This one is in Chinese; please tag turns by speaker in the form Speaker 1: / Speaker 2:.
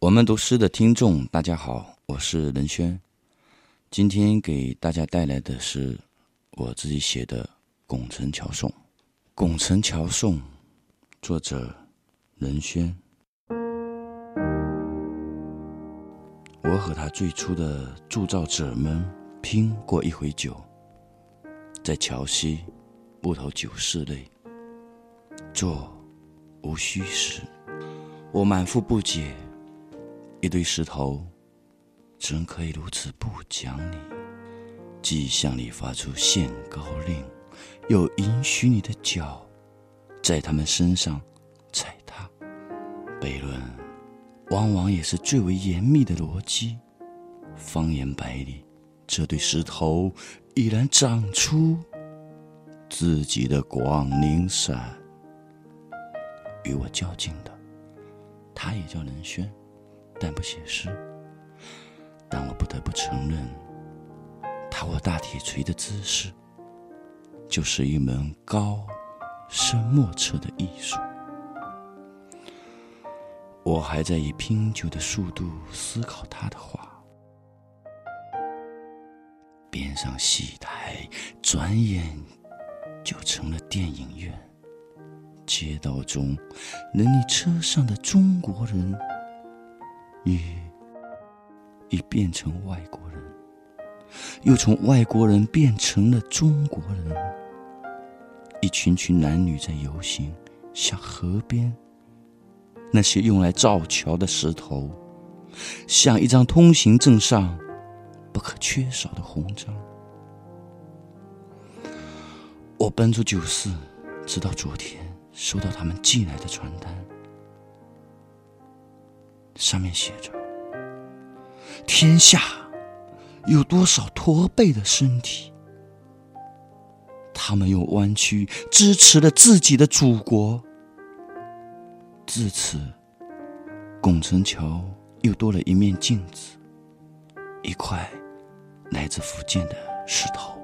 Speaker 1: 我们读诗的听众，大家好，我是任轩。今天给大家带来的是我自己写的《拱辰桥颂》。《拱辰桥颂》，作者任轩。我和他最初的铸造者们拼过一回酒，在桥西木头酒室内，坐无虚实。我满腹不解。一堆石头，怎可以如此不讲理？既向你发出限高令，又允许你的脚在他们身上踩踏。悖论往往也是最为严密的逻辑。方圆百里，这对石头已然长出自己的广陵散。与我较劲的，他也叫任轩。但不写诗，但我不得不承认，他握大铁锤的姿势，就是一门高深莫测的艺术。我还在以拼酒的速度思考他的话，边上戏台转眼就成了电影院，街道中人力车上的中国人。你已变成外国人，又从外国人变成了中国人。一群群男女在游行，向河边那些用来造桥的石头，像一张通行证上不可缺少的红章。我奔出酒肆，直到昨天收到他们寄来的传单。上面写着：“天下有多少驼背的身体，他们用弯曲支持了自己的祖国。自此，拱宸桥又多了一面镜子，一块来自福建的石头。”